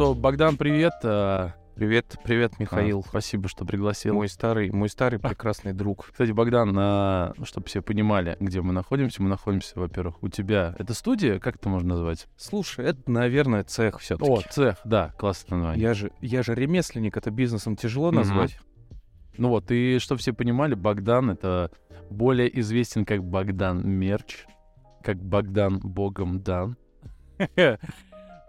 что, Богдан, привет. А, Привет, привет, Михаил. а, спасибо, что пригласил. Мой старый, мой старый прекрасный друг. Кстати, Богдан, а, чтобы все понимали, где мы находимся, мы находимся, во-первых, у тебя. Это студия? Как это можно назвать? Слушай, это, наверное, цех все-таки. О, цех, да, классное название. Я же, я же ремесленник, это бизнесом тяжело назвать. Ну вот, и чтобы все понимали, Богдан — это более известен как Богдан Мерч, как Богдан Богом дан.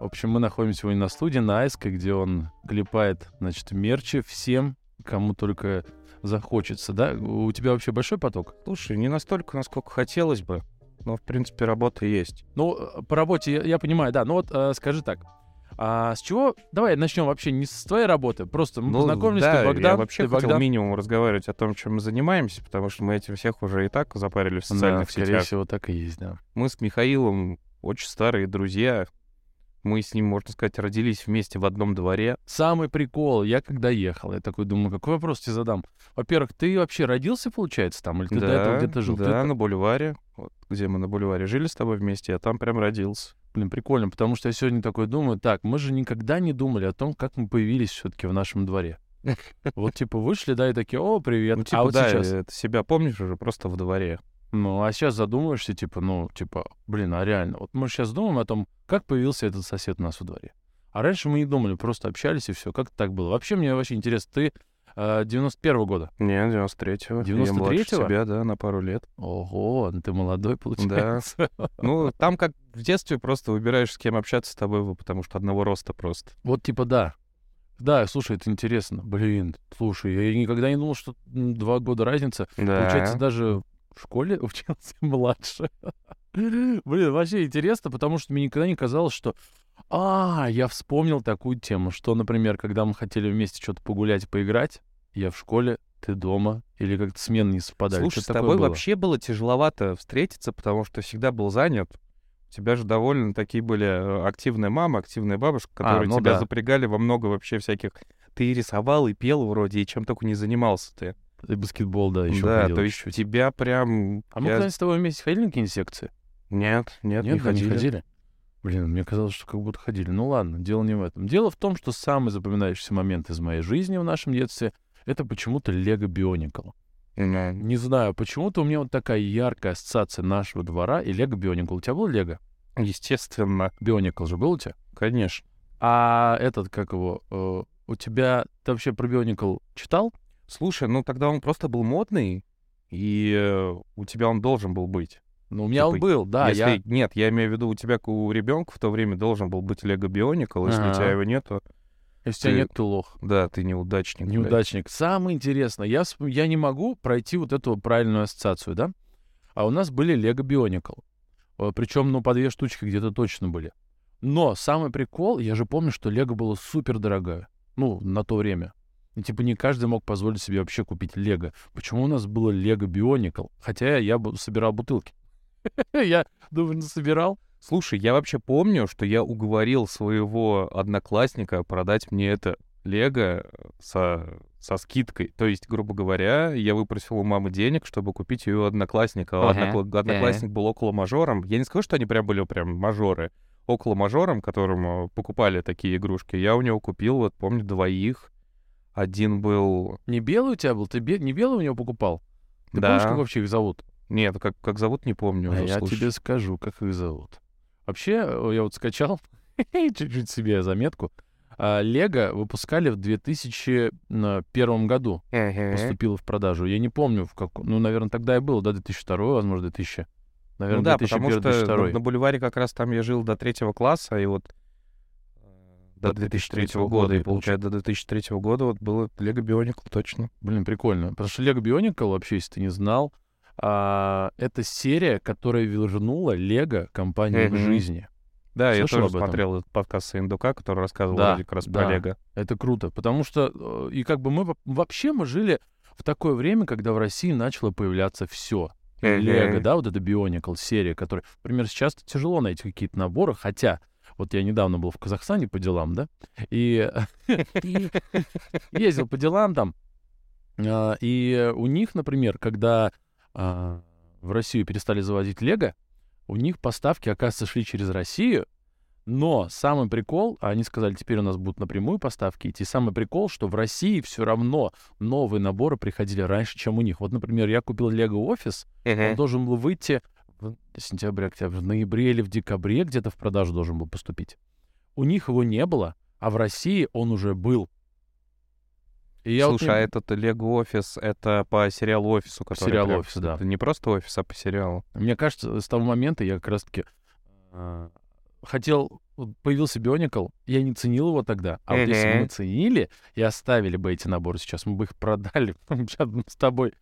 В общем, мы находимся сегодня на студии на Айске, где он клепает, значит, мерчи всем, кому только захочется, да? У тебя вообще большой поток? Слушай, не настолько, насколько хотелось бы, но, в принципе, работа есть. Ну, по работе я, я понимаю, да. Ну вот э, скажи так. А с чего? Давай начнем вообще не с твоей работы. Просто мы Ну, познакомились, да, ты Богдан, я вообще ты хотел Богдан. минимум разговаривать о том, чем мы занимаемся, потому что мы этим всех уже и так запарили в Да, социальных скорее сетях. всего, так и есть, да. Мы с Михаилом очень старые друзья. Мы с ним, можно сказать, родились вместе в одном дворе. Самый прикол, я когда ехал, я такой думаю, какой вопрос тебе задам? Во-первых, ты вообще родился, получается, там, или ты до этого где-то жил? Ты Да, та- на бульваре. Вот, где мы на бульваре жили с тобой вместе, я там прям родился. Блин, прикольно, потому что я сегодня такой думаю, так, мы же никогда не думали о том, как мы появились все-таки в нашем дворе. Вот, типа, вышли, да, и такие, о, привет. Ну, типа, а вот да, сейчас, э, ты себя помнишь уже просто в дворе. Ну, а сейчас задумываешься, типа, ну, типа, блин, а реально, вот мы сейчас думаем о том, как появился этот сосед у нас во дворе. А раньше мы не думали, просто общались и все. Как так было? Вообще, мне вообще интересно, ты э, 91 года. Не, 93-го. Я 93-го? младше тебя, да, на пару лет. Ого, ну ты молодой, получается. Ну, там как в детстве просто выбираешь, с кем общаться с тобой, потому что одного роста просто. Вот типа да. Да, слушай, это интересно. Блин, слушай, я никогда не думал, что два года разница. Да. Получается, даже в школе учился младше. Блин, вообще интересно, потому что мне никогда не казалось, что... А, я вспомнил такую тему, что, например, когда мы хотели вместе что-то погулять, поиграть, я в школе, ты дома, или как-то смены не совпадали. Слушай, с Что-то такое тобой было. вообще было тяжеловато встретиться, потому что всегда был занят. У тебя же довольно такие были э, активная мама, активная бабушка, которые ну тебя да. запрягали во много вообще всяких... Ты и рисовал, и пел вроде, и чем только не занимался ты. И баскетбол, да, еще да, ходил то есть чуть-чуть. тебя прям... А мы когда-нибудь с тобой вместе ходили на какие-нибудь секции? Нет, нет, Нет, не вы не ходили. ходили. Блин, мне казалось, что как будто ходили. Ну ладно, дело не в этом. Дело в том, что самый запоминающийся момент из моей жизни в нашем детстве — это почему-то Лего Бионикл. Не знаю, почему-то у меня вот такая яркая ассоциация нашего двора и Лего Бионикл. У тебя был Лего? Естественно, Бионикл же был у тебя? конечно. А этот, как его, э, у тебя... Ты вообще про Бионикл читал? Слушай, ну тогда он просто был модный, и э, у тебя он должен был быть. Ну, у меня он Типа, был, да. если... Я... Нет, я имею в виду, у тебя, у ребенка в то время должен был быть Лего Бионикл, если у тебя его нету, Если у тебя ты- нет, ты лох. да, ты неудачник. блядь. Неудачник. Самое интересное, я, вспом- я не могу пройти вот эту правильную ассоциацию, да? А у нас были Lego Bionicle. Причем, ну, по две штучки где-то точно были. Но самый прикол, я же помню, что Лего было супер дорогая. Ну, на то время. И, типа, не каждый мог позволить себе вообще купить Лего. Почему у нас было Лего Bionicle? Хотя я собирал бутылки. Я, думаю, собирал. Слушай, я вообще помню, что я уговорил своего одноклассника продать мне это Лего со, со скидкой. То есть, грубо говоря, я выпросил у мамы денег, чтобы купить ее одноклассника. А Ага, однокла- Одноклассник был около мажором. Я не скажу, что они прям были прям мажоры. Около мажором, которому покупали такие игрушки, я у него купил, вот помню, двоих. Один был... Не белый у тебя был? Ты бе- не белый у него покупал? Ты Да. помнишь, как вообще их зовут? Нет, как, как зовут, не помню. А я слушай. тебе скажу, как их зовут. Вообще, э, я вот скачал чуть-чуть себе заметку. А, Лего выпускали в 2001 году. Ага. Поступило в продажу. Я не помню, в каком... Ну, наверное, тогда и было, да, 2002, возможно, 2000. Наверное, ну да, потому 2001 что 2002. на, бульваре как раз там я жил до третьего класса, и вот до До 2003 2003 года, и получается, до 2003 года вот было Лего Бионикл, точно. Блин, прикольно. Потому что Lego Bionicle, вообще, если ты не знал, а, это серия, которая вернула Лего компанию к Мгм. жизни. Да, Слышал я тоже смотрел этот подкаст Саиндука, который рассказывал Да, вроде как раз да. про Лего. Это круто, потому что э, и как бы мы во- вообще мы жили в такое время, когда в России начало появляться все. Лего, да, вот эта Bionicle серия, которая, например, сейчас тяжело найти какие-то наборы, хотя вот я недавно был в Казахстане по делам, да, и ездил по делам там, а, и у них, например, когда а, в Россию перестали завозить Лего, у них поставки, оказывается, шли через Россию, Но самый прикол, а они сказали, теперь у нас будут напрямую поставки идти. Самый прикол, что в России все равно новые наборы приходили раньше, чем у них. Вот, например, я купил Lego Office, он должен был выйти сентябре, октябре, в ноябре или в декабре где-то в продажу должен был поступить. У них его не было, а в России он уже был. И я Слушай, вот не... а этот Лего офис это по сериалу офису, который сериал офис, да. Это не просто офис, а по сериалу. Мне кажется, с того момента я как раз-таки э, хотел, появился Бионикл, я не ценил его тогда. А вот если бы мы ценили и оставили бы эти наборы сейчас, мы бы их продали. С тобой...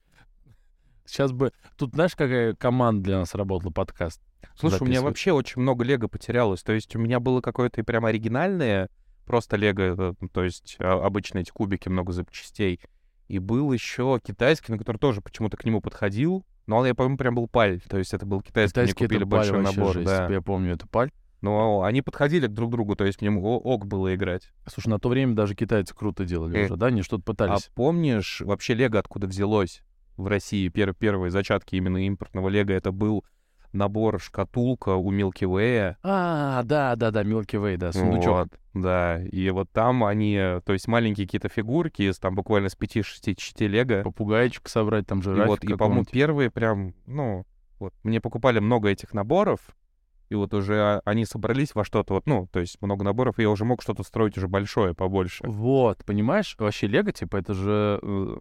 Сейчас бы... Тут знаешь, какая команда для нас работала, подкаст? Слушай, у меня вообще очень много лего потерялось. То есть у меня было какое-то прям оригинальное, просто лего, то есть а, обычные эти кубики, много запчастей. И был еще китайский, на который тоже почему-то к нему подходил. Но он, я помню, прям был паль. То есть это был китайский, китайский мне купили большой набор. Жесть, да. Я помню, это паль. Но они подходили друг к другу, то есть к нему ок было играть. Слушай, на то время даже китайцы круто делали э, уже, да? Они что-то пытались. А помнишь, вообще Лего откуда взялось в России? Пер первые зачатки именно импортного Лего это был набор шкатулка у Milky Way. А, да, да, да, Milky Way, да, сундучок. Вот, да, и вот там они, то есть маленькие какие-то фигурки, из там буквально с 5-6 частей Лего. Попугайчик собрать, там же И вот, и, по-моему, первые прям, ну, вот, мне покупали много этих наборов, и вот уже они собрались во что-то, вот, ну, то есть много наборов, и я уже мог что-то строить уже большое, побольше. Вот, понимаешь, вообще Лего, типа, это же э,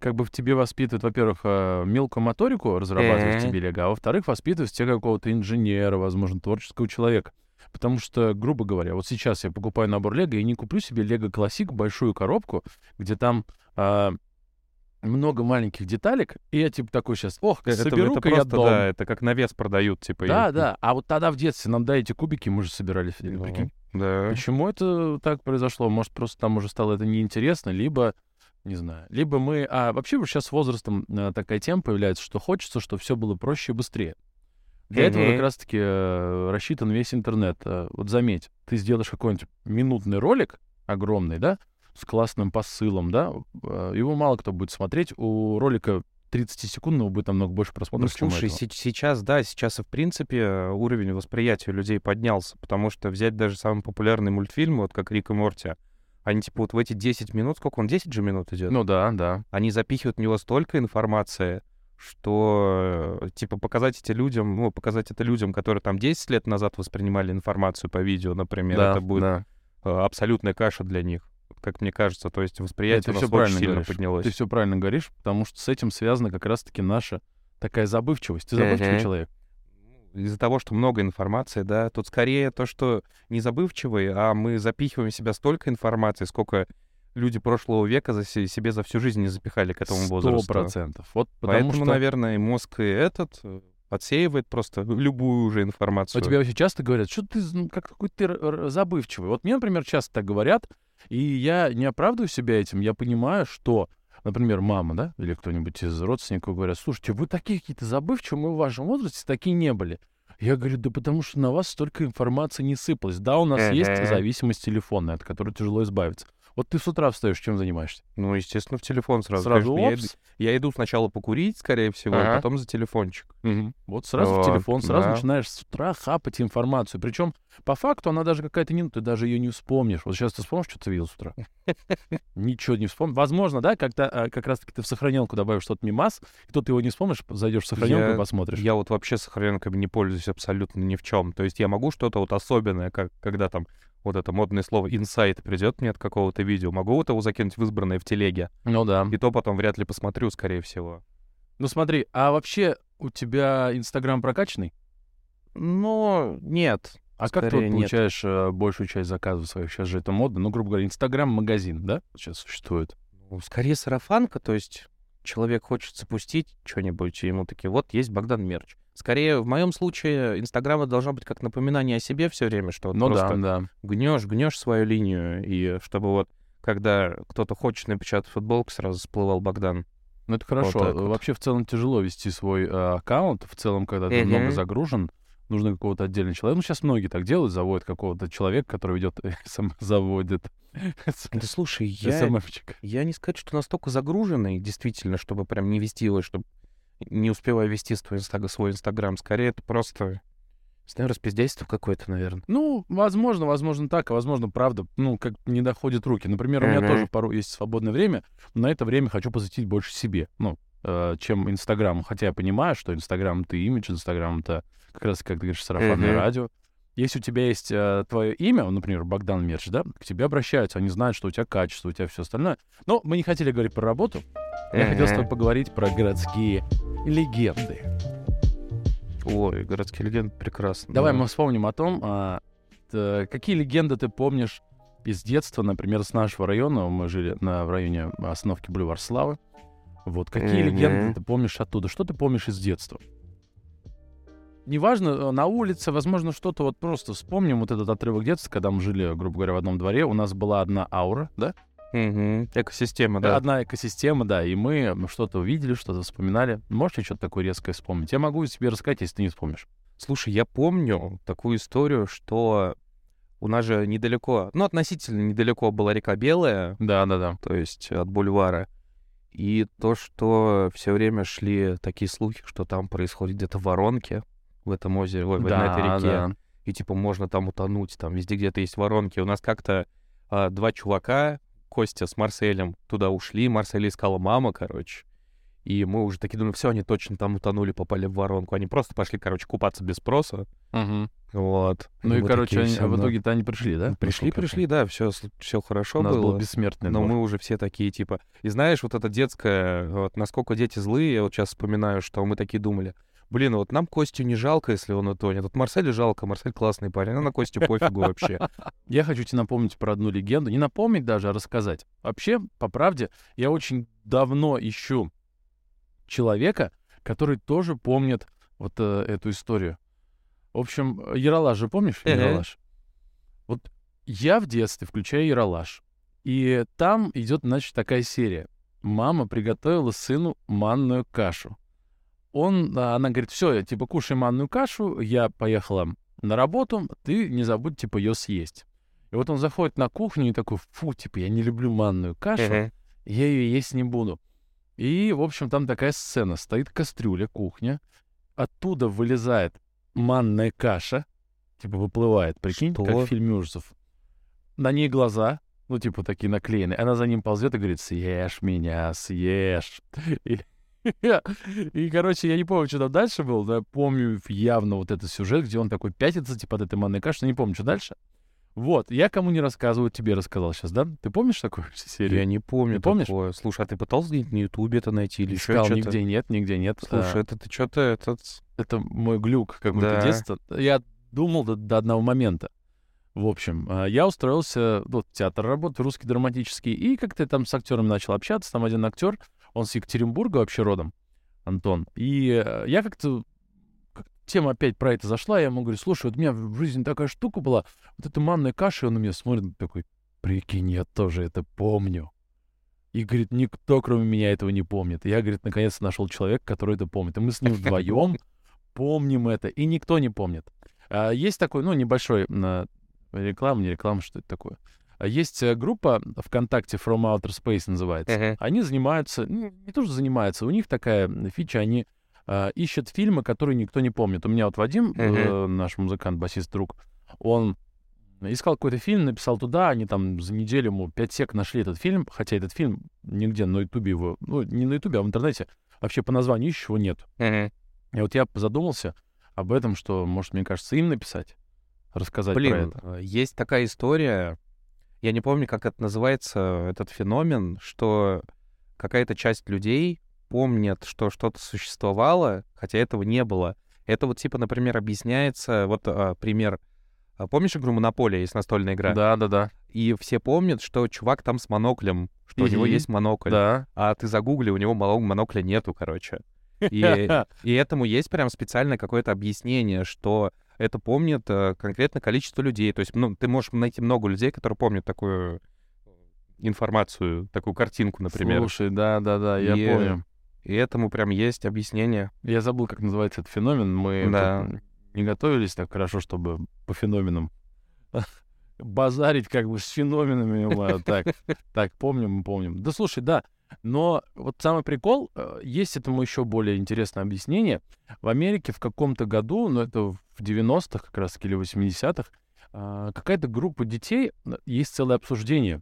как бы в тебе воспитывает, во-первых, э, мелкую моторику, разрабатывает mm-hmm. тебе Лего, а во-вторых, воспитывает в тебе какого-то инженера, возможно, творческого человека. Потому что, грубо говоря, вот сейчас я покупаю набор Лего и не куплю себе Лего Классик, большую коробку, где там э, много маленьких деталек, и я типа такой сейчас, ох, это, соберу это просто, я дом. Да, это как на вес продают, типа. Да, и... да, а вот тогда в детстве нам, да, эти кубики мы же собирали, ну, прикинь. Да. Почему это так произошло? Может, просто там уже стало это неинтересно, либо, не знаю, либо мы... А вообще сейчас с возрастом а, такая тема появляется, что хочется, чтобы все было проще и быстрее. Для mm-hmm. этого как раз-таки э, рассчитан весь интернет. Э, вот заметь, ты сделаешь какой-нибудь минутный ролик огромный, да, с классным посылом, да, э, его мало кто будет смотреть. У ролика 30-секундного будет намного больше просмотров, ну, слушай, с- сейчас, да, сейчас, в принципе, уровень восприятия людей поднялся, потому что взять даже самый популярный мультфильм, вот как Рик и Морти, они, типа, вот в эти 10 минут, сколько он, 10 же минут идет? Ну да, да. Они запихивают в него столько информации, что, э, типа, показать эти людям, ну, показать это людям, которые там 10 лет назад воспринимали информацию по видео, например, да, это будет да. Э, абсолютная каша для них как мне кажется. То есть восприятие Нет, у нас очень сильно говоришь. поднялось. Ты все правильно говоришь, потому что с этим связана как раз-таки наша такая забывчивость. Ты забывчивый человек? Из-за того, что много информации, да, тут скорее то, что не забывчивый, а мы запихиваем в себя столько информации, сколько люди прошлого века за себе за всю жизнь не запихали к этому возрасту. Сто процентов. Вот Поэтому, что... наверное, мозг и этот э, отсеивает просто любую уже информацию. А тебе вообще часто говорят, что ты ну, как какой ты забывчивый. Вот мне, например, часто так говорят, и я не оправдываю себя этим, я понимаю, что, например, мама, да, или кто-нибудь из родственников говорят, слушайте, вы такие какие-то забывчивые, мы в вашем возрасте такие не были. Я говорю, да потому что на вас столько информации не сыпалось. Да, у нас есть зависимость телефонная, от которой тяжело избавиться. Вот ты с утра встаешь, чем занимаешься? Ну, естественно, в телефон сразу. Сразу Конечно, я, иду, я иду сначала покурить, скорее всего, ага. а потом за телефончик. Угу. Вот сразу вот, в телефон, сразу да. начинаешь с утра хапать информацию. Причем, по факту, она даже какая-то не... Ты даже ее не вспомнишь. Вот сейчас ты вспомнишь, что ты видел с утра? Ничего не вспомнишь. Возможно, да, когда а, как раз-таки ты в сохраненку добавишь что-то мимас, и то ты его не вспомнишь, зайдешь в сохраненку и посмотришь. Я вот вообще сохраненками не пользуюсь абсолютно ни в чем. То есть я могу что-то вот особенное, как когда там вот это модное слово инсайт придет мне от какого-то видео, могу вот его закинуть в избранное в телеге. Ну да. И то потом вряд ли посмотрю, скорее всего. Ну смотри, а вообще у тебя Инстаграм прокачанный? Ну, нет. А как ты вот получаешь нет. Э, большую часть заказов своих? Сейчас же это модно. Ну, грубо говоря, Инстаграм-магазин, да, сейчас существует? Ну, скорее сарафанка, то есть человек хочет запустить что-нибудь, и ему такие, вот есть Богдан Мерч. Скорее, в моем случае, Инстаграм должно быть как напоминание о себе все время, что ну, просто да, да. гнешь, гнешь свою линию, и чтобы вот когда кто-то хочет напечатать футболку, сразу всплывал Богдан. Ну, это хорошо. Вот вот. Вообще, в целом, тяжело вести свой э, аккаунт. В целом, когда ты uh-huh. много загружен, нужно какого-то отдельного человека. Ну, сейчас многие так делают, заводят какого-то человека, который ведет, сам заводит. Да слушай, я, я не сказать, что настолько загруженный, действительно, чтобы прям не вести его, чтобы не успеваю вести свой, инстаг... свой Инстаграм. Скорее, это просто Знаю, распиздяйство какое-то, наверное. Ну, возможно, возможно так, а возможно, правда, ну, как не доходит руки. Например, у меня тоже порой есть свободное время, но на это время хочу посвятить больше себе, ну, э, чем Инстаграму. Хотя я понимаю, что Инстаграм — это имидж, Инстаграм — это как раз, как ты говоришь, сарафанное радио. Если у тебя есть твое имя, ну, например, Богдан Мерч, да, к тебе обращаются, они знают, что у тебя качество, у тебя все остальное. Но мы не хотели говорить про работу, я хотел с тобой поговорить про городские легенды. Ой, городские легенды прекрасно. Давай да. мы вспомним о том, а, т- какие легенды ты помнишь из детства, например, с нашего района. Мы жили на, в районе остановки Бульвар Славы. Вот, какие легенды ты помнишь оттуда? Что ты помнишь из детства? Неважно, э, на улице, возможно, что-то вот просто вспомним вот этот отрывок детства, когда мы жили, грубо говоря, в одном дворе. У нас была одна аура, да? Мгм. Экосистема, да. Одна экосистема, да, и мы что-то увидели, что-то вспоминали. Можешь мне что-то такое резкое вспомнить? Я могу тебе рассказать, если ты не вспомнишь. Слушай, я помню такую историю, что у нас же недалеко, ну, относительно недалеко была река Белая, Да-да-да. то есть от бульвара. И то, что все время шли такие слухи, что там происходит где-то воронки в этом озере, ой, в- на этой реке. Да, И типа можно там утонуть, там везде где-то есть воронки. У нас как-то а, два чувака, Костя с Марселем, туда ушли. Марсель искала мама, короче. И мы уже такие думаем, все, они точно там утонули, попали в воронку. Они просто пошли, короче, купаться без спроса. Мгм. Вот. Ну и, мы короче, такие они- всё, в да. итоге-то они пришли, да? Пришли, пришли, да, все, все хорошо У нас было. был бессмертный Но двор. мы уже все такие, типа... И знаешь, вот это детское, вот насколько дети злые, я вот сейчас вспоминаю, что мы такие думали, блин, вот нам Костю не жалко, если он утонет. Вот Марселю жалко, Марсель классный парень, а на Костю пофигу вообще. Я хочу тебе напомнить про одну легенду. Не напомнить даже, а рассказать. Вообще, по правде, я очень давно ищу человека, который тоже помнит вот э, эту историю. В общем, Яралаш же помнишь? Ага. Яралаш? Вот я в детстве включаю Яралаш. И там идет, значит, такая серия. Мама приготовила сыну манную кашу. Он, а, она говорит, все, типа, кушай манную кашу, я поехала на работу, ты не забудь, типа, ее съесть. И вот он заходит на кухню и такой, фу, типа, я не люблю манную кашу, Мгм. я ее есть не буду. И, в общем, там такая сцена. Стоит кастрюля, кухня, оттуда вылезает манная каша, типа, выплывает, прикинь, как Что? в фильме ужасов. На ней глаза, ну, типа, такие наклеенные. Она за ним ползет и говорит, съешь меня, съешь. И, и, короче, я не помню, что там дальше было, но я помню явно вот этот сюжет, где он такой пятится, типа, от этой манной каши, но не помню, что дальше. Вот, я кому не рассказываю, тебе рассказал сейчас, да? Ты помнишь такую серию? Я не помню Ты помнишь? такое. Слушай, а ты пытался где-нибудь на Ютубе это найти или еще Искал, что-то? нигде нет, нигде нет. Слушай, А, это ты что-то этот... это мой глюк какой-то Да. детства. Я думал до, до одного момента. В общем, а, я устроился ну, в театр работы, русский драматический, и как-то там с актерами начал общаться. Там один актер, он с Екатеринбурга вообще родом, Антон. И э, я как-то как тема опять про это зашла, я ему говорю, слушай, вот у меня в жизни такая штука была, вот эта манная каша, и он на меня смотрит такой, прикинь, я тоже это помню. И, говорит, никто, кроме меня, этого не помнит. Я, говорит, наконец-то нашел человека, который это помнит. И мы с ним вдвоем помним это, и никто не помнит. А, Есть такой, ну, небольшой м, реклама, не реклама, что это такое. Есть э, группа ВКонтакте From Outer Space называется. Мгм. Они занимаются, ну, не то что занимаются, у них такая фича, они а, ищут фильмы, которые никто не помнит. У меня вот Вадим, э, наш музыкант, басист, друг, он искал какой-то фильм, написал туда, они там за неделю ему 5 сек нашли этот фильм, хотя этот фильм нигде на Ютубе его, ну, не на Ютубе, а в интернете, вообще по названию ищешь, его нет. Мгм. И вот я задумался об этом, что, может, мне кажется, им написать, рассказать про Блин, это. э, есть такая история, я не помню, как это называется, этот феномен, что какая-то часть людей помнит, что что-то существовало, хотя этого не было. Это вот типа, например, объясняется, вот а, пример, а, помнишь игру «Монополия», есть настольная игра? Да, да, да. И все помнят, что чувак там с моноклем, что у него есть монокль. Да. А ты загугли, у него моно- монокля нету, короче. И, и этому есть прям специальное какое-то объяснение, что это помнит э, конкретное количество людей. То есть, ну, ты можешь найти много людей, которые помнят такую информацию, такую картинку, например. Слушай, да, да, да, я И- помню. И этому прям есть объяснение. Я забыл, как называется этот феномен. Мы Да. не готовились так хорошо, чтобы по феноменам базарить как бы с феноменами. Так, так, помним, помним. Да слушай, да, Но вот самый прикол, э, есть этому еще более интересное объяснение. В Америке в каком-то году, ну это в 90-х как раз или 80-х, а, какая-то группа детей, э, есть целое обсуждение,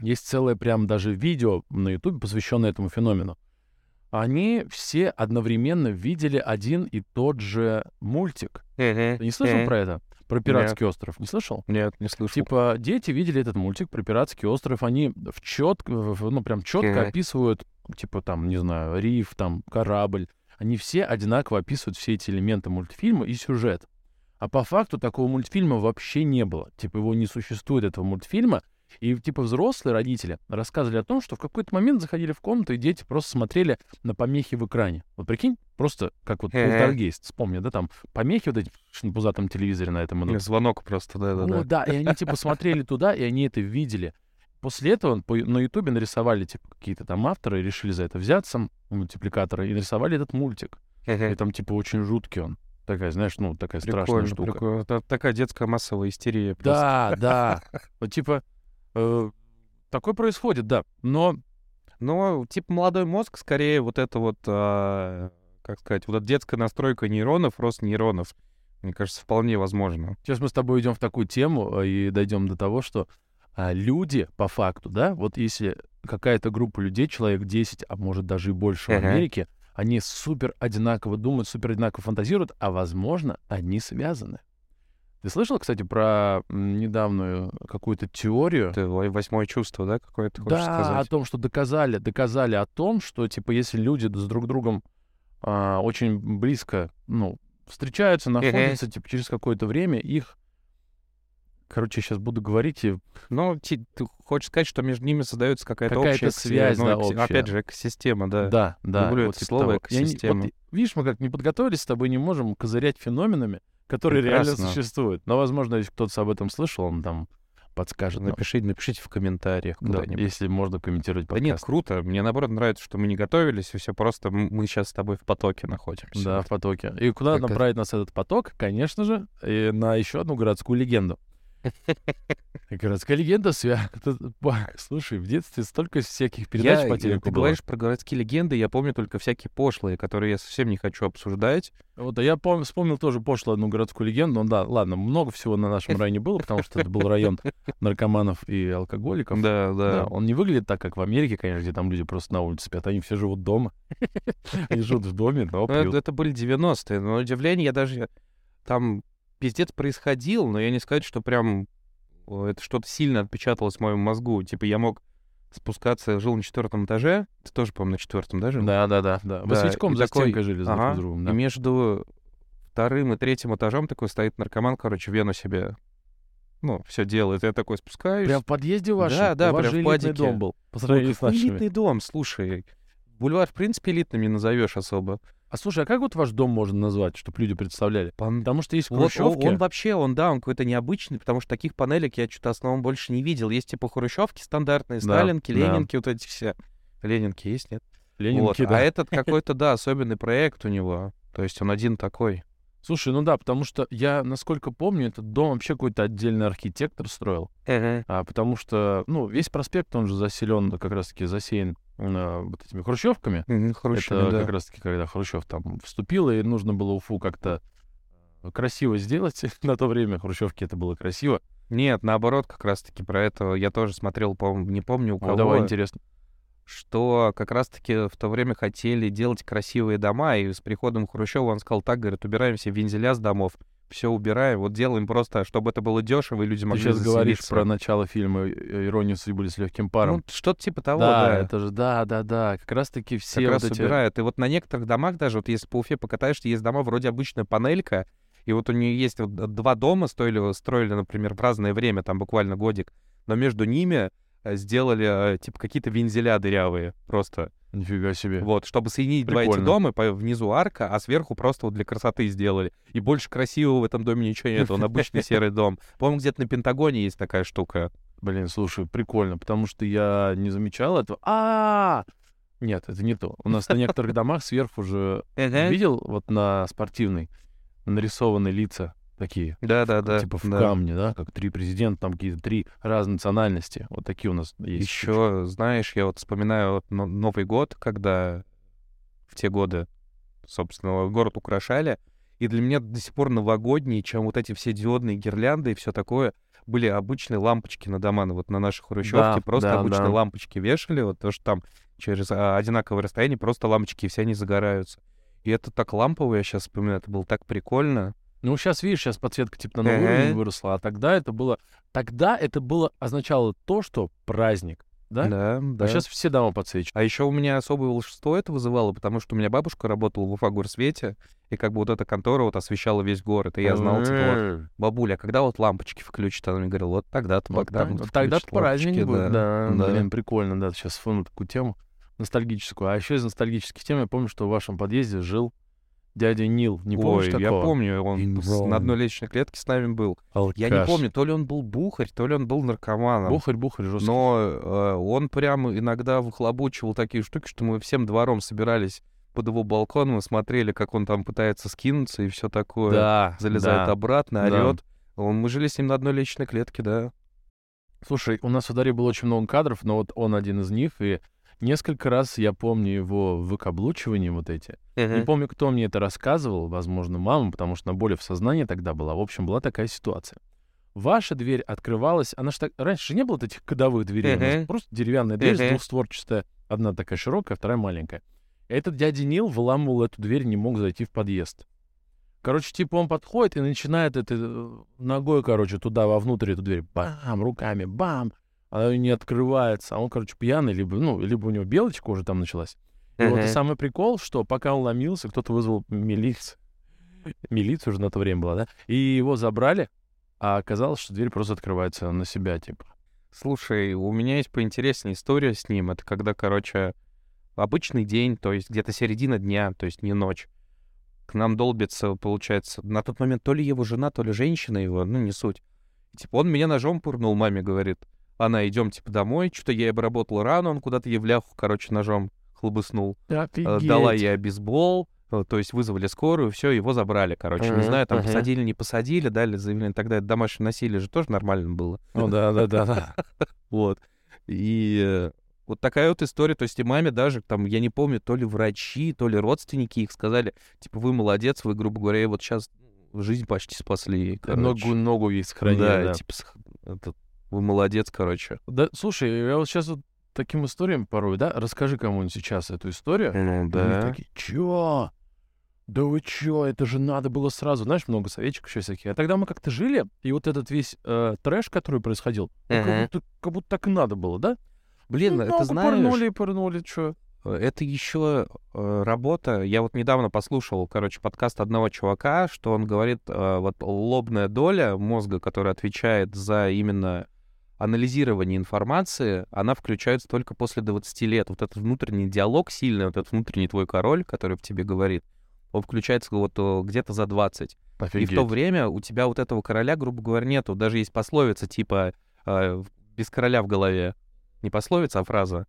есть целое прям даже видео на YouTube, посвященное этому феномену. Они все одновременно видели один и тот же мультик. Ты не слышал про это? Про пиратский Нет. остров. Не слышал? Нет, не слышал. Типа дети видели этот мультик про пиратский остров, они в чет, ну прям четко описывают, типа там, не знаю, риф, там корабль. Они все одинаково описывают все эти элементы мультфильма и сюжет. А по факту такого мультфильма вообще не было. Типа его не существует, этого мультфильма. И типа взрослые родители рассказывали о том, что в какой-то момент заходили в комнату, и дети просто смотрели на помехи в экране. Вот прикинь, просто как вот полтергейст, вспомни, да, там помехи вот эти в пузатом телевизоре на этом. Или звонок просто, да-да-да. О, да, и они типа смотрели туда, и они это видели. После этого на Ютубе нарисовали типа какие-то там авторы, решили за это взяться, мультипликаторы, и нарисовали этот мультик. И там типа очень жуткий он. Такая, знаешь, ну, такая страшная Прикольно, штука. прикольно. Такая детская массовая истерия. просто. Да, да. Вот типа э, такое происходит, да. Но Но, типа, молодой мозг, скорее, вот это вот, а, как сказать, вот эта детская настройка нейронов, рост нейронов, мне кажется, вполне возможно. сейчас мы с тобой идем в такую тему э, и дойдем до того, что а, люди, по факту, да, вот если какая-то группа людей, человек 10, а может даже и больше в Ага. Америке, они супер одинаково думают, супер одинаково фантазируют, а возможно, они связаны. Ты слышал, кстати, про недавнюю какую-то теорию? Это во- восьмое чувство, да, какое ты хочешь Да, о сказать? том, что доказали, доказали о том, что, типа, если люди с друг другом а, очень близко, ну, встречаются, находятся, типа, через какое-то время их... Короче, сейчас буду говорить, и Ну, ти- ты хочешь сказать, что между ними создается какая-то, Какая-то общая связь, ну, да, общая. Опять же, экосистема, да. Да, да. Люблю вот это типа слово того. Я не- вот «экосистема». видишь, мы как не подготовились с тобой, не можем козырять феноменами, которые реально Прекрасно. существуют. Но, возможно, если кто-то об этом слышал, он там подскажет. Напишите, напишите в комментариях Да, если можно комментировать Да нет, подкаст. круто. Мне, наоборот, нравится, что мы не готовились, и все просто мы сейчас с тобой в потоке находимся. Да, в потоке. И куда Как это? направит нас этот поток? Конечно же, и на еще одну городскую легенду. Городская легенда свя... это- ба, Слушай, в детстве столько всяких передач Я, по телеку ты было. говоришь про городские легенды, я помню только всякие пошлые, которые я совсем не хочу обсуждать. Вот, а я пом- вспомнил тоже пошлую одну городскую легенду. Ну да, ладно, много всего на нашем районе было, потому что это был район наркоманов и алкоголиков. Да, Да, да. он не выглядит так, как в Америке, конечно, где там люди просто на улице спят. Они все живут дома. Они живут в доме, но Ну, это, пьют. это были 90-е. Но удивление я даже... Там пиздец происходил, но я не сказать, что прям о, это что-то сильно отпечаталось в моем мозгу. Типа я мог спускаться, жил на четвертом этаже. Ты тоже, по-моему, на четвертом, да, жил? Да, да, да, да. Вы Да, свечком за такой- стенкой жили Ага. с другом, И да. между вторым и третьим этажом такой стоит наркоман, короче, вену себе, ну, все делает. Я такой спускаюсь. Прям в подъезде вашем? Да, да, прям в падике. дом был. По сравнению с какой нашими. элитный дом, слушай. Бульвар, в принципе, элитным не назовешь особо. А слушай, а как вот ваш дом можно назвать, чтобы люди представляли? Пан- Потому что есть Вот он, хрущевки. он вообще, он, да, он какой-то необычный, потому что таких панелек я что-то основном больше не видел. Есть типа хрущевки стандартные, Да, сталинки, да. ленинки, вот эти все. Ленинки есть, нет? Ленинки, Вот. да. А этот какой-то, да, особенный проект у него. То есть он один такой. Слушай, ну да, потому что я, насколько помню, этот дом вообще какой-то отдельный архитектор строил. А, потому что, ну, весь проспект, он же заселен, как раз-таки засеян э, вот этими хрущевками. Мгм, Хрущевки, Это да. как раз-таки, когда Хрущев там вступил, и нужно было Уфу как-то красиво сделать. На то время Хрущевки это было красиво. Нет, наоборот, как раз-таки про это я тоже смотрел, по не помню у О, кого, давай, интересно. Что как раз-таки в то время хотели делать красивые дома, и с приходом Хрущева он сказал так, говорит, убираем все вензеля с домов, все убираем, вот делаем просто, чтобы это было дешево, и люди Ты могли сейчас говоришь заселиться». про начало фильма э, «Ирония судьбы» с легким паром. Ну, что-то типа того, да, да. это же, да, да, да. Как раз-таки все как вот раз эти... убирают. И вот на некоторых домах даже, вот если по Уфе покатаешься, есть дома, вроде обычная панелька, и вот у нее есть вот два дома, строили, строили, например, в разное время, там буквально годик, но между ними э, сделали, э, типа, какие-то вензеля дырявые просто. Нифига себе. Вот, чтобы соединить два эти Прикольно. дома, по- внизу арка, а сверху просто вот для красоты сделали. И больше красивого в этом доме ничего нет, он обычный серый дом. По-моему, где-то на Пентагоне есть такая штука. Блин, слушай, прикольно, потому что я не замечал этого. А, нет, это не то. У нас на некоторых домах сверху же видел вот на спортивной нарисованы лица такие. Да-да-да. Типа в да. камне, да, как три президента, там какие-то три разные национальности. Вот такие у нас есть. Еще, знаешь, я вот вспоминаю вот но- Новый год, когда в те годы, собственно, город украшали, и для меня до сих пор новогодние, чем вот эти все диодные гирлянды и все такое, были обычные лампочки на дома, ну, вот на нашей хрущевке, Да, просто да, обычные да. лампочки вешали, вот то, что там через а, одинаковое расстояние просто лампочки, и все они загораются. И это так лампово, я сейчас вспоминаю, это было так прикольно. Ну, сейчас, видишь, сейчас подсветка типа на новый уровень выросла, а тогда это было... Тогда это было означало то, что праздник, да? Да, да. А сейчас все дома подсвечивают. А еще у меня особое волшебство это вызывало, потому что у меня бабушка работала в Уфа-горсвете, и как бы вот эта контора вот освещала весь город, и я знал, типа, вот, бабуля, а когда вот лампочки включат? Она мне говорила, вот тогда-то, Вот так. вот Тогда-то праздник будет. Да, да. блин, прикольно, да. Сейчас вспомнил такую тему ностальгическую. А еще из ностальгических тем я помню, что в вашем подъезде жил дядя Нил. Не помнишь Ой, такого? я помню, он с- на одной лестничной клетке с нами был. Я не Алкаш. помню, то ли он был бухарь, то ли он был наркоманом. Бухарь, бухарь, жесткий. Но э, он прям иногда выхлобучивал такие штуки, что мы всем двором собирались под его балконом и смотрели, как он там пытается скинуться и все такое. да, залезает да. обратно, Да. орет. Мы жили с ним на одной личной клетке, да. Слушай, у нас в ударе было очень много кадров, но вот он один из них, и несколько раз я помню его выкаблучивания вот эти. Не помню, кто мне это рассказывал, возможно, мама, потому что на боли в сознании тогда была. В общем, была такая ситуация. Ваша дверь открывалась, она же так... Раньше же не было этих кодовых дверей, у нас просто деревянная дверь Мгм. двухстворчатая. Одна такая широкая, вторая маленькая. Этот дядя Нил выламывал эту дверь, не мог зайти в подъезд. Короче, типа он подходит и начинает это э, ногой, короче, туда, вовнутрь эту дверь, бам, руками, бам. Она не открывается. А он, короче, пьяный, либо, ну, либо у него белочка уже там началась. И вот и самый прикол, что пока он ломился, кто-то вызвал милицию. Милицию уже на то время была, да? И его забрали, а оказалось, что дверь просто открывается на себя, типа. Слушай, у меня есть поинтереснее история с ним. Это когда, короче, обычный день, то есть где-то середина дня, то есть не ночь. К нам долбится, получается, на тот момент то ли его жена, то ли женщина его, ну, не суть. Типа, он меня ножом пырнул, маме говорит. Она, идем, типа, домой. Что-то я обработал рану, он куда-то ей в ляху, короче, ножом хлобыснул. Э, Дала ей бейсбол, э, то есть вызвали скорую, все, его забрали, короче. Не Мгм, знаю, там мгм. посадили, не посадили, дали заявление. Тогда это домашнее насилие же тоже нормально было. Ну да, да, да. Вот. И э, вот такая вот история. То есть и маме даже, там, я не помню, то ли врачи, то ли родственники их сказали, типа, вы молодец, вы, грубо говоря, вот сейчас жизнь почти спасли. Ногу, ногу ей сохранили, да, типа, этот, вы молодец, короче. Да, слушай, я вот сейчас вот таким историям порой, да, расскажи кому-нибудь сейчас эту историю. Ну, И они такие, чё? Да вы чё, это же надо было сразу. Знаешь, много советчиков еще всяких. А тогда мы как-то жили, и вот этот весь э, трэш, который происходил, Ага. как, будто, как будто так и надо было, да? Блин, Ну, это знаешь... пырнули и пырнули, чё? Э, Это еще э, работа. Я вот недавно послушал, короче, подкаст одного чувака, что он говорит, э, вот лобная доля мозга, которая отвечает за именно анализирование информации, она включается только после 20 лет. Вот этот внутренний диалог сильный, вот этот внутренний твой король, который в тебе говорит, он включается вот э, где-то за 20. И в то время у тебя вот этого короля, грубо говоря, нету. Даже есть пословица типа э, «без короля в голове». Не пословица, а фраза.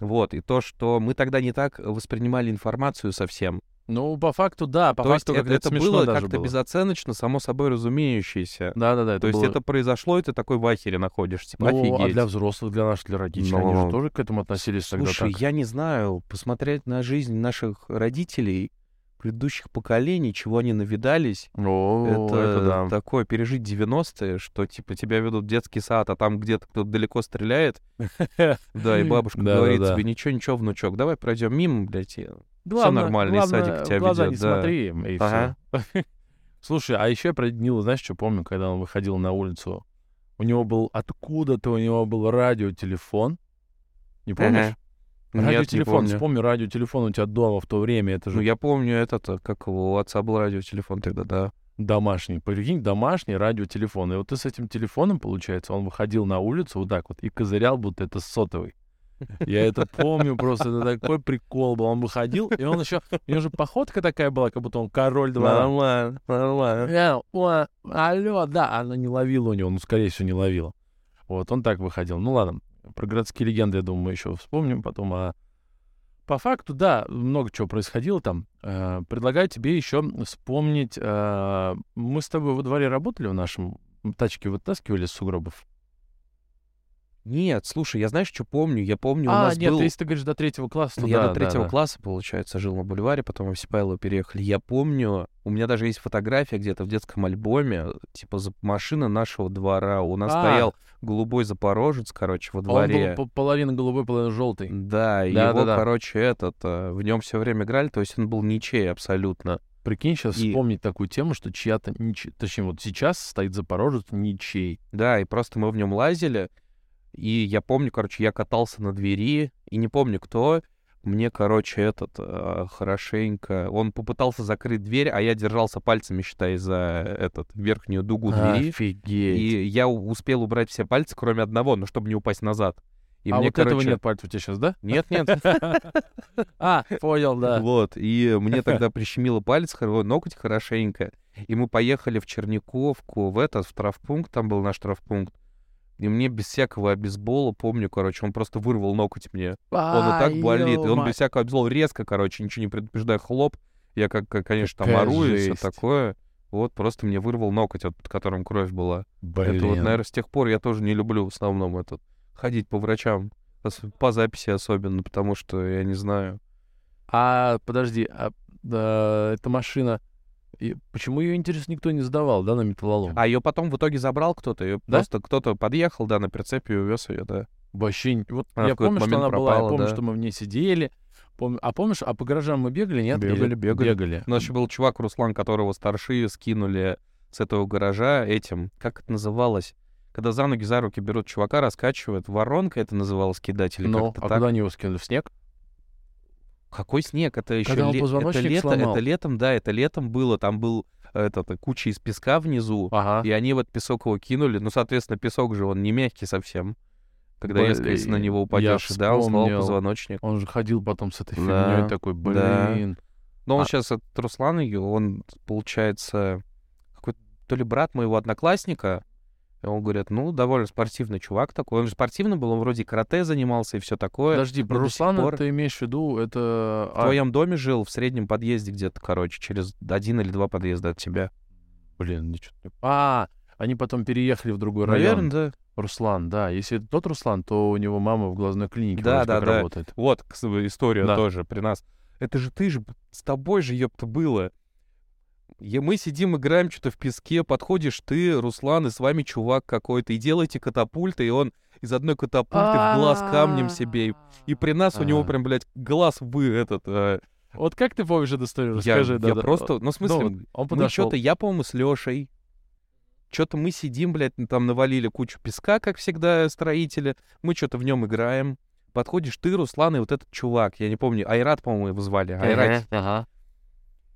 Вот, и то, что мы тогда не так воспринимали информацию совсем. Ну, по факту, да, по то есть факту это, как-то это смешно было даже как-то было. безоценочно, само собой разумеющееся. Да-да-да, это то есть было- это произошло, и ты такой в ахере находишься. Типа, Ну, а офигеть. для взрослых, для наших, для родителей, они Ну, же тоже к этому относились тогда Слушай, так. я не знаю, посмотреть на жизнь наших родителей, предыдущих поколений, чего они навидались, О, это, это да. такое пережить 90-е, что типа тебя ведут в детский сад, а там где-то кто-то далеко стреляет. Да, и бабушка говорит тебе, ничего, ничего, внучок, давай пройдем мимо, блядь. Главное- нормально, и садик тебя ведет, не смотри, и всё. Слушай, а еще я про Нила, знаешь, что помню, когда он выходил на улицу? У него был откуда-то у него был радиотелефон. Не помнишь? Не радиотелефон, помню. вспомни, радиотелефон у тебя дома в то время, это же Ну, я помню этот, э, как у отца был радиотелефон тогда, да. домашний. Прикинь, домашний радиотелефон. И вот ты с этим телефоном, получается, он выходил на улицу вот так вот и козырял, будто это сотовый. Я это помню просто, это такой прикол был. Он выходил, и он еще, у него же походка такая была, как будто он король два. Нормально, нормально. Я, о, алло, да, она не ловила у него, ну, скорее всего, не ловила. Вот, он так выходил. Ну, ладно, про городские легенды, я думаю, мы еще вспомним потом, а по факту, да, много чего происходило там. Э, предлагаю тебе еще вспомнить. э, мы с тобой во дворе работали в нашем тачке вытаскивали из сугробов. Нет, слушай, я знаешь, что помню? Я помню, у а, нас нет, был... если ты говоришь до третьего класса, то Я да, до третьего да, да. класса, получается, жил на бульваре, потом мы в Сипайлово переехали. Я помню, у меня даже есть фотография где-то в детском альбоме, типа машина нашего двора. У нас А. стоял голубой запорожец, короче, во Он дворе. был по- половина голубой, половина желтый. Да, Да, его, да, да. короче, этот, э, в нем все время играли, то есть он был ничей абсолютно. Прикинь, сейчас И- вспомнить такую тему, что чья-то, нич- точнее, вот сейчас стоит Запорожец ничей. Да, и просто мы в нем лазили, и я помню, короче, я катался на двери, и не помню кто, мне, короче, этот э, хорошенько, он попытался закрыть дверь, а я держался пальцами, считай, за этот верхнюю дугу двери, Офигеть. и я успел убрать все пальцы, кроме одного, но чтобы не упасть назад. И а мне, вот этого короче, нет пальцев у тебя сейчас, да? Нет, нет. А, понял, да. Вот, и мне тогда прищемило палец, ноготь хорошенько. И мы поехали в Черниковку, в этот, в травпункт, там был наш травпункт. И мне без всякого обезбола, помню, короче, он просто вырвал ноготь мне. Он и так болит, и он без всякого обезбола резко, короче, ничего не предупреждая, хлоп. Я, как, конечно, там Какая ору и все такое. Вот, просто мне вырвал ноготь, вот, под которым кровь была. Блин. Это вот, наверное, с тех пор я тоже не люблю в основном этот ходить по врачам. По записи особенно, потому что я не знаю. А, подожди, а, да, эта машина... и почему ее, интересно, никто не сдавал, да, на металлолом? А ее потом в итоге забрал кто-то, ее Да? просто кто-то подъехал, да, на прицепе и увез ее, да. Вообще, не- вот Она я помню, что она была, я пропала, помню, да. что мы в ней сидели. Помню, а помнишь, а по гаражам мы бегали, нет? Или Бегали, бегали. Бегали. У нас еще был чувак Руслан, которого старшие скинули с этого гаража этим, как это называлось? Когда за ноги, за руки берут чувака, раскачивают. Воронка это называлось кидать или Ну, как-то а так? куда они его скинули? В снег? Какой снег? Это еще Когда ле- это, лето, сломал. это летом, да, это летом было. Там был этот, куча из песка внизу, Ага. и они в этот песок его кинули. Ну, соответственно, песок же, он не мягкий совсем. Когда Блин, резко, если на него упадешь, да, он сломал позвоночник. Он же ходил потом с этой Да, фигней такой, да. блин. Но он А- сейчас от Руслана, её, он, получается, какой-то то ли брат моего одноклассника. И он говорит, ну, довольно спортивный чувак такой. Он же спортивный был, он вроде карате занимался и все такое. Подожди, про Руслана пор ты имеешь в виду, это... В твоем доме жил, в среднем подъезде где-то, короче, через один или два подъезда от тебя. Блин, ничего. А, они потом переехали в другой район. Наверное, да. Руслан, да. Если это тот Руслан, то у него мама в глазной клинике Да, да, да. работает. Вот история Да. тоже при нас. Это же ты же, с тобой же, ёпта, было. И мы сидим, играем что-то в песке, подходишь ты, Руслан, и с вами чувак какой-то, и делаете катапульты, и он из одной катапульты в глаз камнем себе. И, при нас у него А. прям, блядь, глаз вы этот... э, Вот как ты помнишь эту историю? я, Расскажи. я да, да. просто... Ну, в смысле, Ну, он мы подошел. что-то, я, по-моему, с Лешей, что-то мы сидим, блядь, там навалили кучу песка, как всегда, строители, мы что-то в нем играем. Подходишь ты, Руслан, и вот этот чувак, я не помню, Айрат, по-моему, его звали, Айрат. Ага.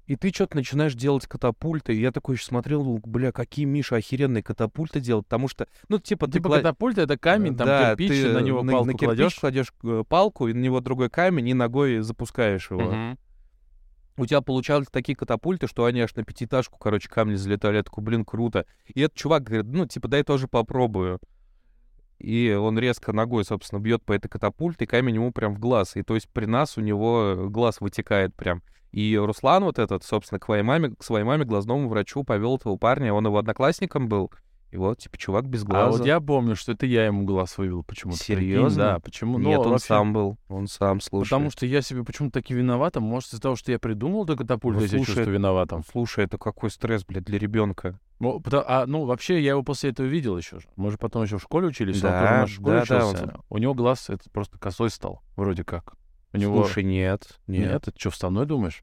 И ты что-то начинаешь делать катапульты, и я такой еще смотрел, бля, какие Миша охеренные катапульты делают, потому что, ну, типа, ты Типа кла- это камень, там да, кирпич, ты на него на, палку на кирпич кладешь. кладешь э, палку, и на него другой камень, и ногой запускаешь его. Мгм. У тебя получались такие катапульты, что они аж на пятиэтажку, короче, камни залетали. Я такой, блин, круто. И этот чувак говорит, ну, типа, дай тоже попробую. И он резко ногой, собственно, бьет по этой катапульте, и камень ему прям в глаз. И то есть при нас у него глаз вытекает прям. И Руслан вот этот, собственно, к своей маме, к своей маме, глазному врачу повел этого парня. Он его одноклассником был. И вот, типа, чувак без А глаза. вот я помню, что это я ему глаз вывел почему-то. Серьезно? Да, почему? Ну, Нет, он вообще, сам был. Он сам, слушай. Потому что я себе почему-то таки виноватым. Может, из-за того, что я придумал эту катапульту, Ну, я слушай, чувствую виноватым. Слушай, это какой стресс, блядь, для ребенка. Ну, а, ну, вообще, я его после этого видел еще. Мы же потом еще в школе учились, он Да, тоже в нашей школе да, да, он учился. У него глаз это просто косой стал, вроде как. У него... Слушай, нет, нет. Нет, это что, вставной думаешь?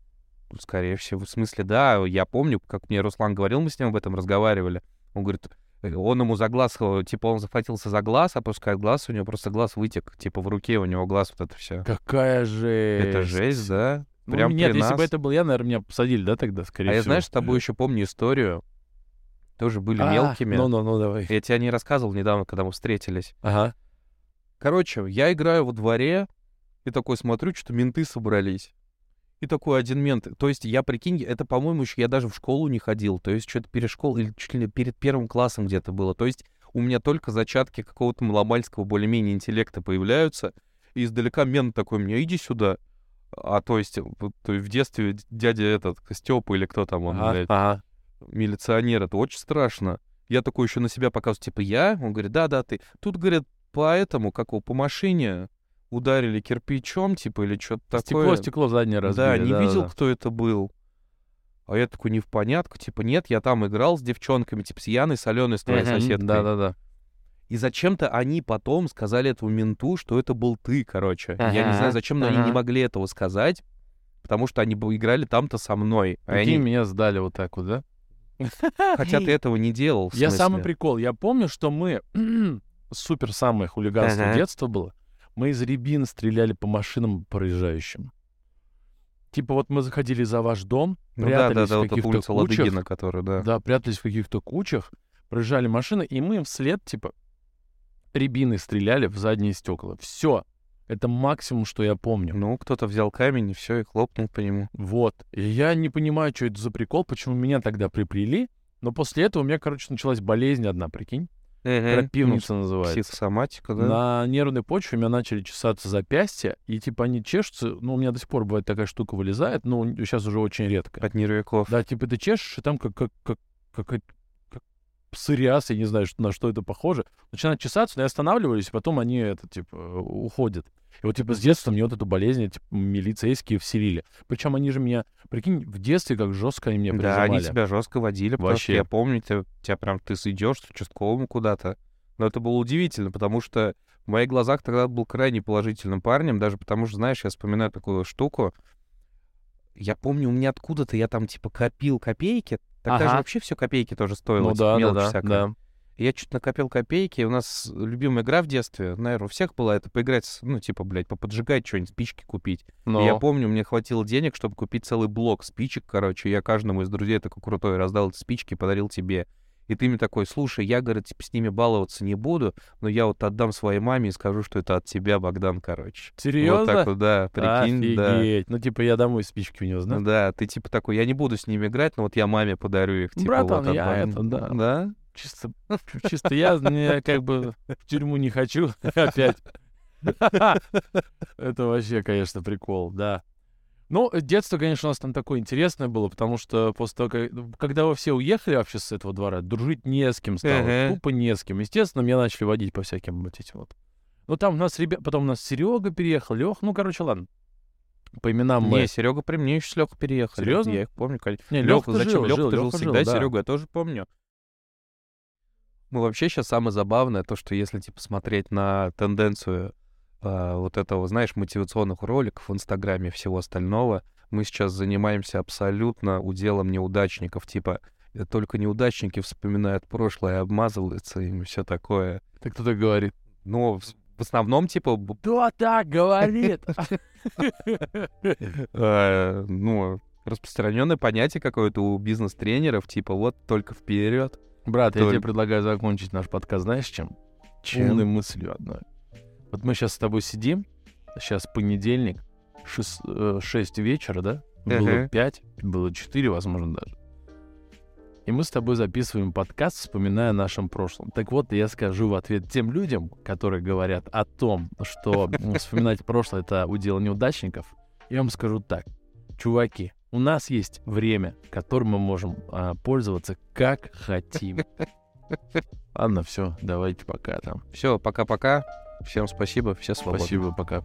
Скорее всего. В смысле, да, я помню, как мне Руслан говорил, мы с ним об этом разговаривали. Он говорит, э, он ему за глаз, э, типа, он захватился за глаз, опускает глаз, у него просто глаз вытек, типа, в руке у него глаз вот это все. Какая жесть. Это жесть, да? Ну, Прям нет, при если бы нас. это был я, наверное, меня посадили, да, тогда, скорее А я, всего. знаешь, с тобой еще помню историю. Тоже были А, мелкими. Ну-ну-ну, давай. Я тебе не рассказывал недавно, когда мы встретились. Ага. Короче, я играю во дворе, и такой смотрю, что менты собрались. И такой один мент. То есть я, прикинь, это, по-моему, еще я даже в школу не ходил. То есть что-то перед школой, или чуть ли перед первым классом где-то было. То есть у меня только зачатки какого-то маломальского более-менее интеллекта появляются. И издалека мент такой мне, иди сюда. А то есть, в детстве дядя этот, Степа или кто там он, Ага, блядь, ага. милиционер, это очень страшно. Я такой еще на себя показываю, типа, я? Он говорит, да-да, ты. Тут, говорят, по этому, как его, по машине ударили кирпичом, типа, или что-то такое. Стекло, стекло заднее разбили. Да, не видел, да. кто это был. А я такой не в понятку, типа, нет, я там играл с девчонками, типа, с Яной, с Аленой, с твоей соседкой. Да-да-да. И зачем-то они потом сказали этому менту, что это был ты, короче. Я не Ага, знаю, зачем, но они не ага. могли этого сказать, потому что они бы играли там-то со мной. А они- меня сдали вот так вот, да? Хотя ты этого не делал, Я самый прикол. Я помню, что мы... Супер самое хулиганство Ага. детства было. Мы из рябин стреляли по машинам проезжающим. Типа вот мы заходили за ваш дом, Ну да, да, прятались да, в вот каких-то улица кучах. Ладыгина, которая, да. Да, прятались в каких-то кучах, проезжали машины, и мы им вслед, типа, рябины стреляли в задние стекла. Все. Это максимум, что я помню. Ну, кто-то взял камень и все, и хлопнул по нему. Вот. И я не понимаю, что это за прикол, почему меня тогда приплели. Но после этого у меня, короче, началась болезнь одна, прикинь. Крапивница называется. Психосоматика, да? На нервной почве у меня начали чесаться запястья, и типа они чешутся, ну, у меня до сих пор бывает такая штука вылезает, но сейчас уже очень редко. От нервиков. Да, типа ты чешешь, и там как, как, как, как, как псориаз, я не знаю, что, на что это похоже. Начинают чесаться, но я останавливаюсь, и потом они, это, типа, уходят. И вот, типа, с детства мне вот эту болезнь, типа, милицейские вселили. Причем они же меня, прикинь, в детстве как жестко они меня Да, прижимали. они тебя жестко водили, потому что Вообще. я помню, тебя, тебя прям ты идешь к участковому куда-то. Но это было удивительно, потому что в моих глазах тогда был крайне положительным парнем, даже потому что, знаешь, я вспоминаю такую штуку. Я помню, у меня откуда-то я там типа копил копейки. Тогда же Ага. вообще все копейки тоже стоило, Ну типа, да, мелочь да, всякая. да. И я чуть накопил копейки, и у нас любимая игра в детстве, наверное, у всех была, это поиграть, ну, типа, блядь, поподжигать что-нибудь, спички купить. И Но... я помню, мне хватило денег, чтобы купить целый блок спичек, короче. Я каждому из друзей такой крутой раздал эти спички и подарил тебе. И ты мне такой, слушай, я, говорит, типа, с ними баловаться не буду, но я вот отдам своей маме и скажу, что это от тебя, Богдан, короче. Серьезно? Вот так вот, да, прикинь, да. Офигеть. Ну, типа, я домой спички унес, да? Ну Да, ты типа такой, я не буду с ними играть, но вот я маме подарю их. Типа, Братан, вот, я это, да. Да? Чисто, чисто я, не, как бы в тюрьму не хочу опять. Это вообще, конечно, прикол, да. Ну, детство, конечно, у нас там такое интересное было, потому что после того, как, когда вы все уехали вообще с этого двора, дружить не с кем стало, Ага. тупо не с кем. Естественно, меня начали водить по всяким вот этим вот. Ну, там у нас ребята, потом у нас Серега переехал, Лех, ну, короче, ладно. По именам мы... Не, Серега при мне еще с Лехой переехали. Серьезно? Я их помню. конечно. Не, Лёха-то зачем? жил, Лёха жил, ты жил всегда, жил, да. Серега я тоже помню. Ну, вообще сейчас самое забавное, то, что если, типа, смотреть на тенденцию а, вот этого, знаешь, мотивационных роликов в Инстаграме и всего остального, мы сейчас занимаемся абсолютно уделом неудачников, типа, э, только неудачники вспоминают прошлое, обмазываются им и все такое. Так кто так говорит? Но в, основном, типа, Кто так говорит? э, ну, распространенное понятие какое-то у бизнес-тренеров, типа, вот только вперед. Брат, я тебе предлагаю закончить наш подкаст, знаешь, чем? Чем? Умной мыслью одной. Вот мы сейчас с тобой сидим, сейчас понедельник, 6, вечера, да? Было Ага. 5, было 4, возможно, даже. И мы с тобой записываем подкаст, вспоминая о нашем прошлом. Так вот, я скажу в ответ тем людям, которые говорят о том, что вспоминать прошлое — это удел неудачников, я вам скажу так. Чуваки, у нас есть время, которым мы можем а, пользоваться как хотим. Ладно, все, давайте пока там. Все, пока-пока. Всем спасибо, все свободны. Спасибо, пока.